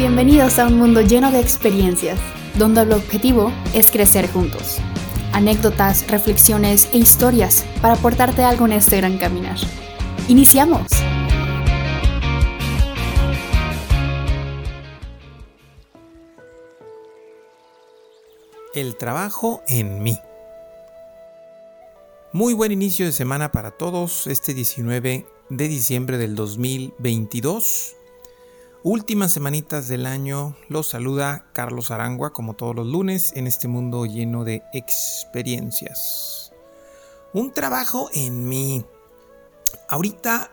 Bienvenidos a un mundo lleno de experiencias, donde el objetivo es crecer juntos. Anécdotas, reflexiones e historias para aportarte algo en este gran caminar. ¡Iniciamos! El trabajo en mí. Muy buen inicio de semana para todos este 19 de diciembre del 2022. Últimas semanitas del año, los saluda Carlos Arangua como todos los lunes en este mundo lleno de experiencias. Un trabajo en mí. Ahorita,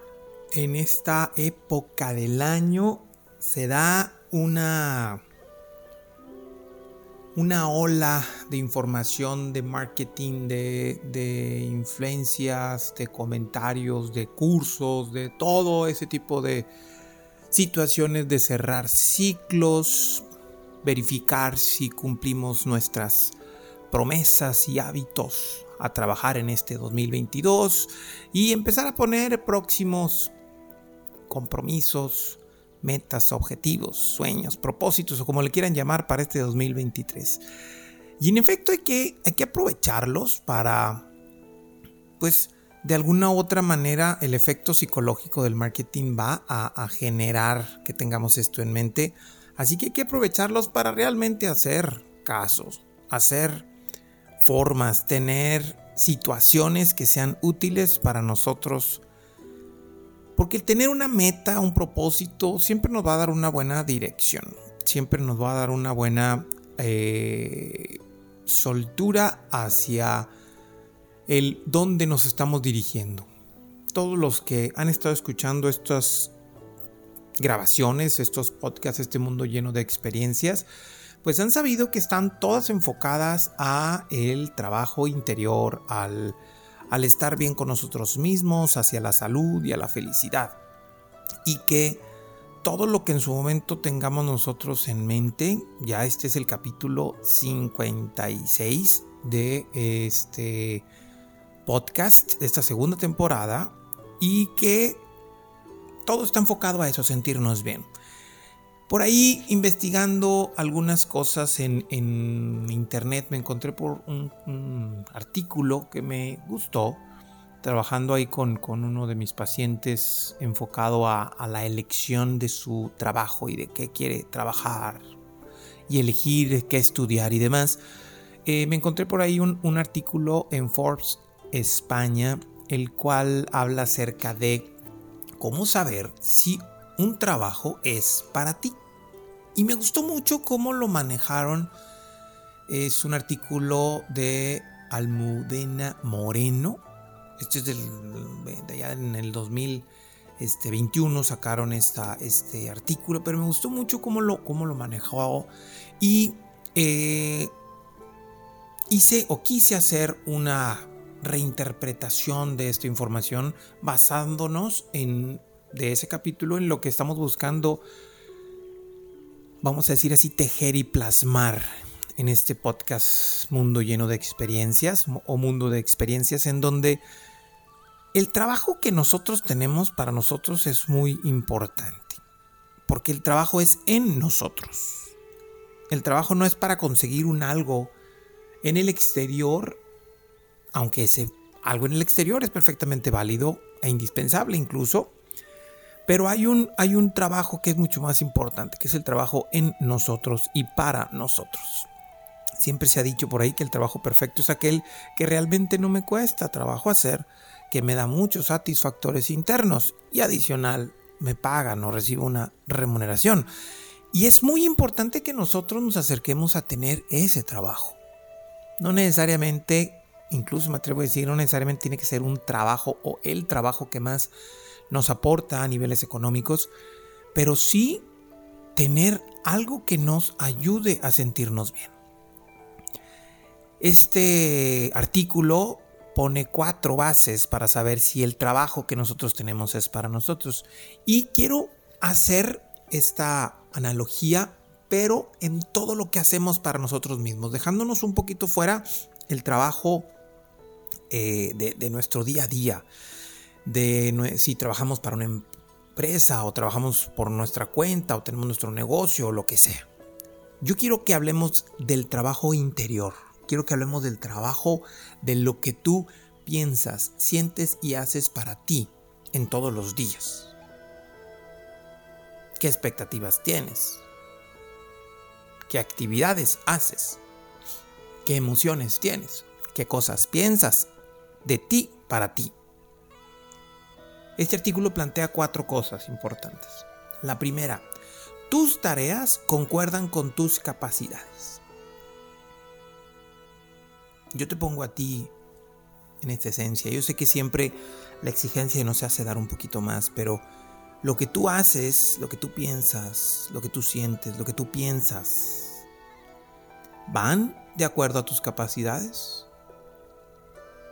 en esta época del año, se da una una ola de información, de marketing, de, de, influencias, de comentarios, de cursos, de todo ese tipo de situaciones de cerrar ciclos, verificar si cumplimos nuestras promesas y hábitos a trabajar en este 2022 y empezar a poner próximos compromisos, metas, objetivos, sueños, propósitos o como le quieran llamar para este 2023. Y en efecto hay que, hay que aprovecharlos para, pues, de alguna u otra manera el efecto psicológico del marketing va a, generar que tengamos esto en mente. Así que hay que aprovecharlos para realmente hacer casos, hacer formas, tener situaciones que sean útiles para nosotros porque el tener una meta, un propósito, siempre nos va a dar una buena dirección. Siempre nos va a dar una buena eh, soltura hacia el dónde nos estamos dirigiendo. Todos los que han estado escuchando estas grabaciones, estos podcasts, este mundo lleno de experiencias, pues han sabido que están todas enfocadas a el trabajo interior, al al estar bien con nosotros mismos, hacia la salud y a la felicidad. Y que todo lo que en su momento tengamos nosotros en mente, ya este es el capítulo 56 de este podcast, de esta segunda temporada, y que todo está enfocado a eso, sentirnos bien. Por ahí investigando algunas cosas en, internet me encontré por un, artículo que me gustó, trabajando ahí con, uno de mis pacientes enfocado a, la elección de su trabajo y de qué quiere trabajar y elegir qué estudiar y demás. Eh, me encontré por ahí un, un artículo en Forbes España, el cual habla acerca de cómo saber si un trabajo es para ti. Y me gustó mucho cómo lo manejaron. Es un artículo de Almudena Moreno. Este es de allá en el 2021 sacaron esta, este artículo, pero me gustó mucho cómo lo, cómo lo manejó. Y eh, hice o quise hacer una reinterpretación de esta información basándonos en de ese capítulo en lo que estamos buscando, vamos a decir así, tejer y plasmar en este podcast Mundo lleno de experiencias o Mundo de experiencias en donde el trabajo que nosotros tenemos para nosotros es muy importante. Porque el trabajo es en nosotros. El trabajo no es para conseguir un algo en el exterior, aunque ese algo en el exterior es perfectamente válido e indispensable incluso, pero hay un, hay un trabajo que es mucho más importante, que es el trabajo en nosotros y para nosotros. Siempre se ha dicho por ahí que el trabajo perfecto es aquel que realmente no me cuesta trabajo hacer, que me da muchos satisfactores internos y adicional me pagan o recibo una remuneración. Y es muy importante que nosotros nos acerquemos a tener ese trabajo. No necesariamente, incluso me atrevo a decir, no necesariamente tiene que ser un trabajo o el trabajo que más nos aporta a niveles económicos, pero sí tener algo que nos ayude a sentirnos bien. Este artículo pone cuatro bases para saber si el trabajo que nosotros tenemos es para nosotros. Y quiero hacer esta analogía, pero en todo lo que hacemos para nosotros mismos, dejándonos un poquito fuera el trabajo eh, de, de nuestro día a día de si trabajamos para una empresa o trabajamos por nuestra cuenta o tenemos nuestro negocio o lo que sea. Yo quiero que hablemos del trabajo interior. Quiero que hablemos del trabajo de lo que tú piensas, sientes y haces para ti en todos los días. ¿Qué expectativas tienes? ¿Qué actividades haces? ¿Qué emociones tienes? ¿Qué cosas piensas de ti para ti? Este artículo plantea cuatro cosas importantes. La primera, tus tareas concuerdan con tus capacidades. Yo te pongo a ti en esta esencia. Yo sé que siempre la exigencia nos hace dar un poquito más, pero lo que tú haces, lo que tú piensas, lo que tú sientes, lo que tú piensas, ¿van de acuerdo a tus capacidades?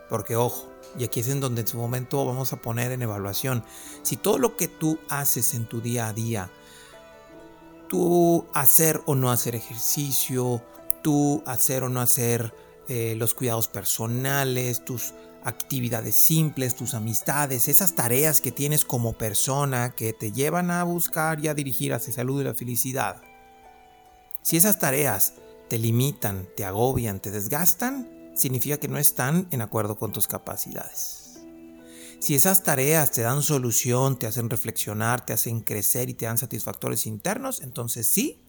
Porque ojo, y aquí es en donde en su momento vamos a poner en evaluación, si todo lo que tú haces en tu día a día, tú hacer o no hacer ejercicio, tú hacer o no hacer eh, los cuidados personales, tus actividades simples, tus amistades, esas tareas que tienes como persona que te llevan a buscar y a dirigir hacia salud y la felicidad. Si esas tareas te limitan, te agobian, te desgastan, significa que no están en acuerdo con tus capacidades. Si esas tareas te dan solución, te hacen reflexionar, te hacen crecer y te dan satisfactores internos, entonces sí,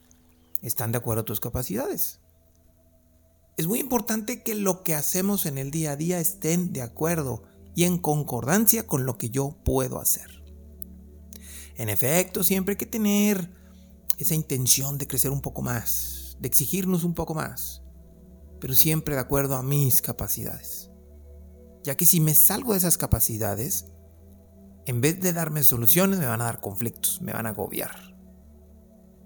están de acuerdo tus capacidades es muy importante que lo que hacemos en el día a día estén de acuerdo y en concordancia con lo que yo puedo hacer. En efecto, siempre hay que tener esa intención de crecer un poco más, de exigirnos un poco más, pero siempre de acuerdo a mis capacidades. Ya que si me salgo de esas capacidades, en vez de darme soluciones, me van a dar conflictos, me van a agobiar.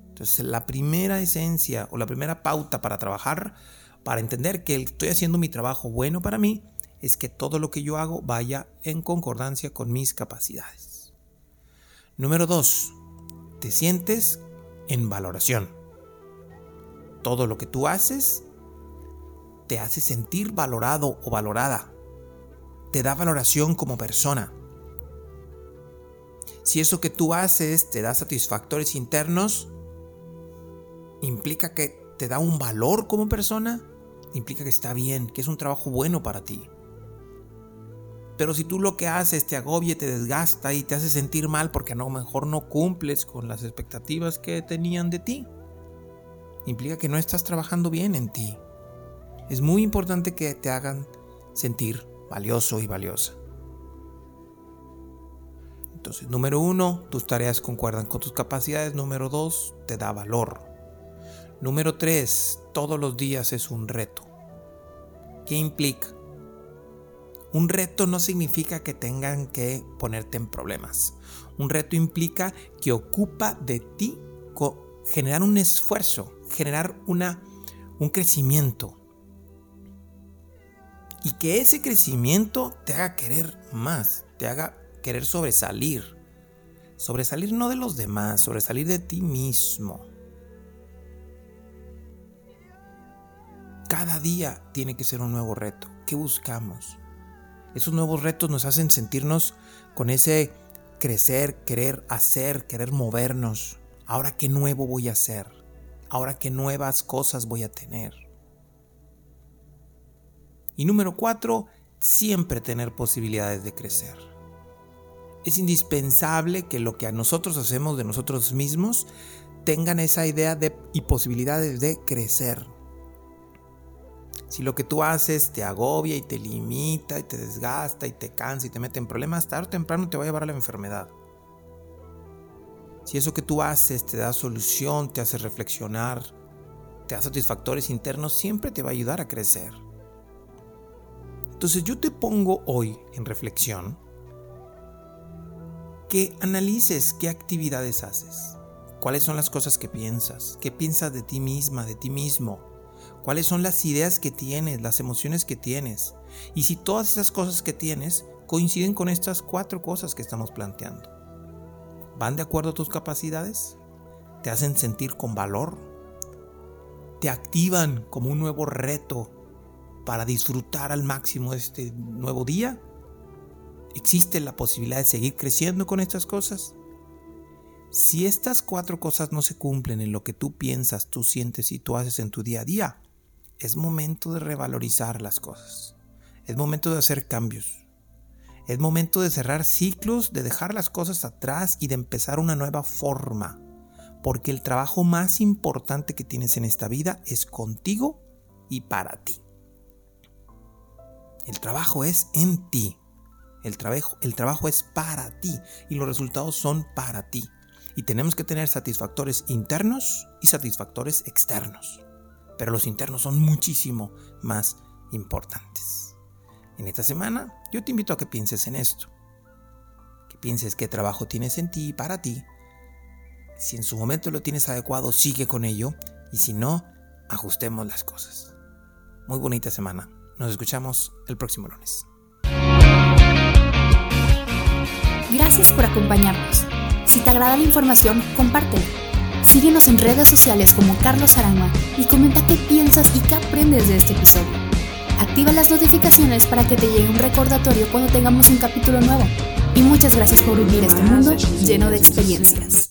Entonces, la primera esencia o la primera pauta para trabajar para entender que estoy haciendo mi trabajo bueno para mí, es que todo lo que yo hago vaya en concordancia con mis capacidades. Número 2. Te sientes en valoración. Todo lo que tú haces te hace sentir valorado o valorada. Te da valoración como persona. Si eso que tú haces te da satisfactores internos, implica que te da un valor como persona implica que está bien, que es un trabajo bueno para ti. Pero si tú lo que haces te agobia, te desgasta y te hace sentir mal porque a lo mejor no cumples con las expectativas que tenían de ti, implica que no estás trabajando bien en ti. Es muy importante que te hagan sentir valioso y valiosa. Entonces, número uno, tus tareas concuerdan con tus capacidades. Número dos, te da valor. Número 3. Todos los días es un reto. ¿Qué implica? Un reto no significa que tengan que ponerte en problemas. Un reto implica que ocupa de ti generar un esfuerzo, generar una, un crecimiento. Y que ese crecimiento te haga querer más, te haga querer sobresalir. Sobresalir no de los demás, sobresalir de ti mismo. Cada día tiene que ser un nuevo reto. ¿Qué buscamos? Esos nuevos retos nos hacen sentirnos con ese crecer, querer hacer, querer movernos. Ahora qué nuevo voy a hacer. Ahora qué nuevas cosas voy a tener. Y número cuatro, siempre tener posibilidades de crecer. Es indispensable que lo que a nosotros hacemos de nosotros mismos tengan esa idea de y posibilidades de crecer. Si lo que tú haces te agobia y te limita y te desgasta y te cansa y te mete en problemas, tarde o temprano te va a llevar a la enfermedad. Si eso que tú haces te da solución, te hace reflexionar, te da satisfactores internos, siempre te va a ayudar a crecer. Entonces yo te pongo hoy en reflexión que analices qué actividades haces, cuáles son las cosas que piensas, qué piensas de ti misma, de ti mismo, cuáles son las ideas que tienes, las emociones que tienes. Y si todas esas cosas que tienes coinciden con estas cuatro cosas que estamos planteando. ¿Van de acuerdo a tus capacidades? ¿Te hacen sentir con valor? ¿Te activan como un nuevo reto para disfrutar al máximo este nuevo día? ¿Existe la posibilidad de seguir creciendo con estas cosas? Si estas cuatro cosas no se cumplen en lo que tú piensas, tú sientes y tú haces en tu día a día, es momento de revalorizar las cosas. Es momento de hacer cambios. Es momento de cerrar ciclos, de dejar las cosas atrás y de empezar una nueva forma. Porque el trabajo más importante que tienes en esta vida es contigo y para ti. El trabajo es en ti. El trabajo, el trabajo es para ti y los resultados son para ti. Y tenemos que tener satisfactores internos y satisfactores externos. Pero los internos son muchísimo más importantes. En esta semana yo te invito a que pienses en esto. Que pienses qué trabajo tienes en ti y para ti. Si en su momento lo tienes adecuado, sigue con ello. Y si no, ajustemos las cosas. Muy bonita semana. Nos escuchamos el próximo lunes. Gracias por acompañarnos. Si te agrada la información, compártela. Síguenos en redes sociales como Carlos Arama y comenta qué piensas y qué aprendes de este episodio. Activa las notificaciones para que te llegue un recordatorio cuando tengamos un capítulo nuevo. Y muchas gracias por vivir este mundo lleno de experiencias.